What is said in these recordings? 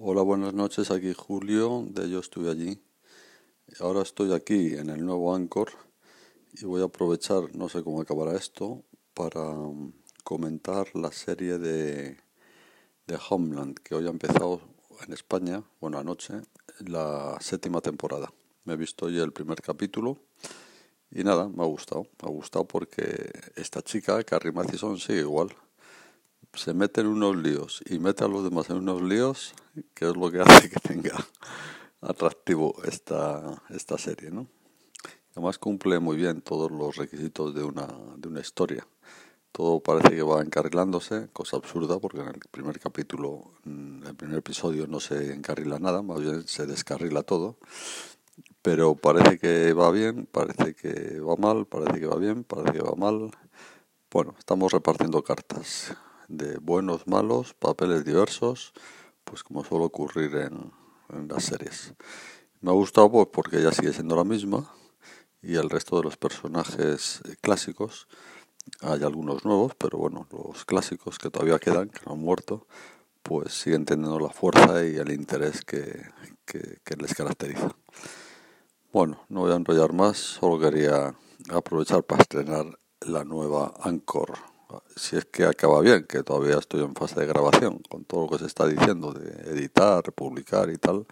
Hola, buenas noches. Aquí Julio de Yo Estuve Allí. Ahora estoy aquí en el nuevo Anchor y voy a aprovechar, no sé cómo acabará esto, para um, comentar la serie de, de Homeland que hoy ha empezado en España, bueno, anoche, la séptima temporada. Me he visto hoy el primer capítulo y nada, me ha gustado. Me ha gustado porque esta chica, Carrie Mathison, sigue igual se mete en unos líos y mete a los demás en unos líos, que es lo que hace que tenga atractivo esta, esta serie, ¿no? Además cumple muy bien todos los requisitos de una, de una historia. Todo parece que va encarrilándose, cosa absurda porque en el primer capítulo, en el primer episodio no se encarrila nada, más bien se descarrila todo. Pero parece que va bien, parece que va mal, parece que va bien, parece que va mal. Bueno, estamos repartiendo cartas de buenos, malos, papeles diversos, pues como suele ocurrir en, las series. Me ha gustado pues, porque ella sigue siendo la misma y el resto de los personajes clásicos, hay algunos nuevos, pero bueno, los clásicos que todavía quedan, que no han muerto, pues siguen teniendo la fuerza y el interés que, que les caracteriza. Bueno, no voy a enrollar más, solo quería aprovechar para estrenar la nueva Anchor si es que acaba bien, que todavía estoy en fase de grabación, con todo lo que se está diciendo de editar, publicar y tal,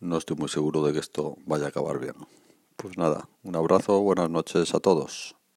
no estoy muy seguro de que esto vaya a acabar bien. Pues nada, un abrazo, buenas noches a todos.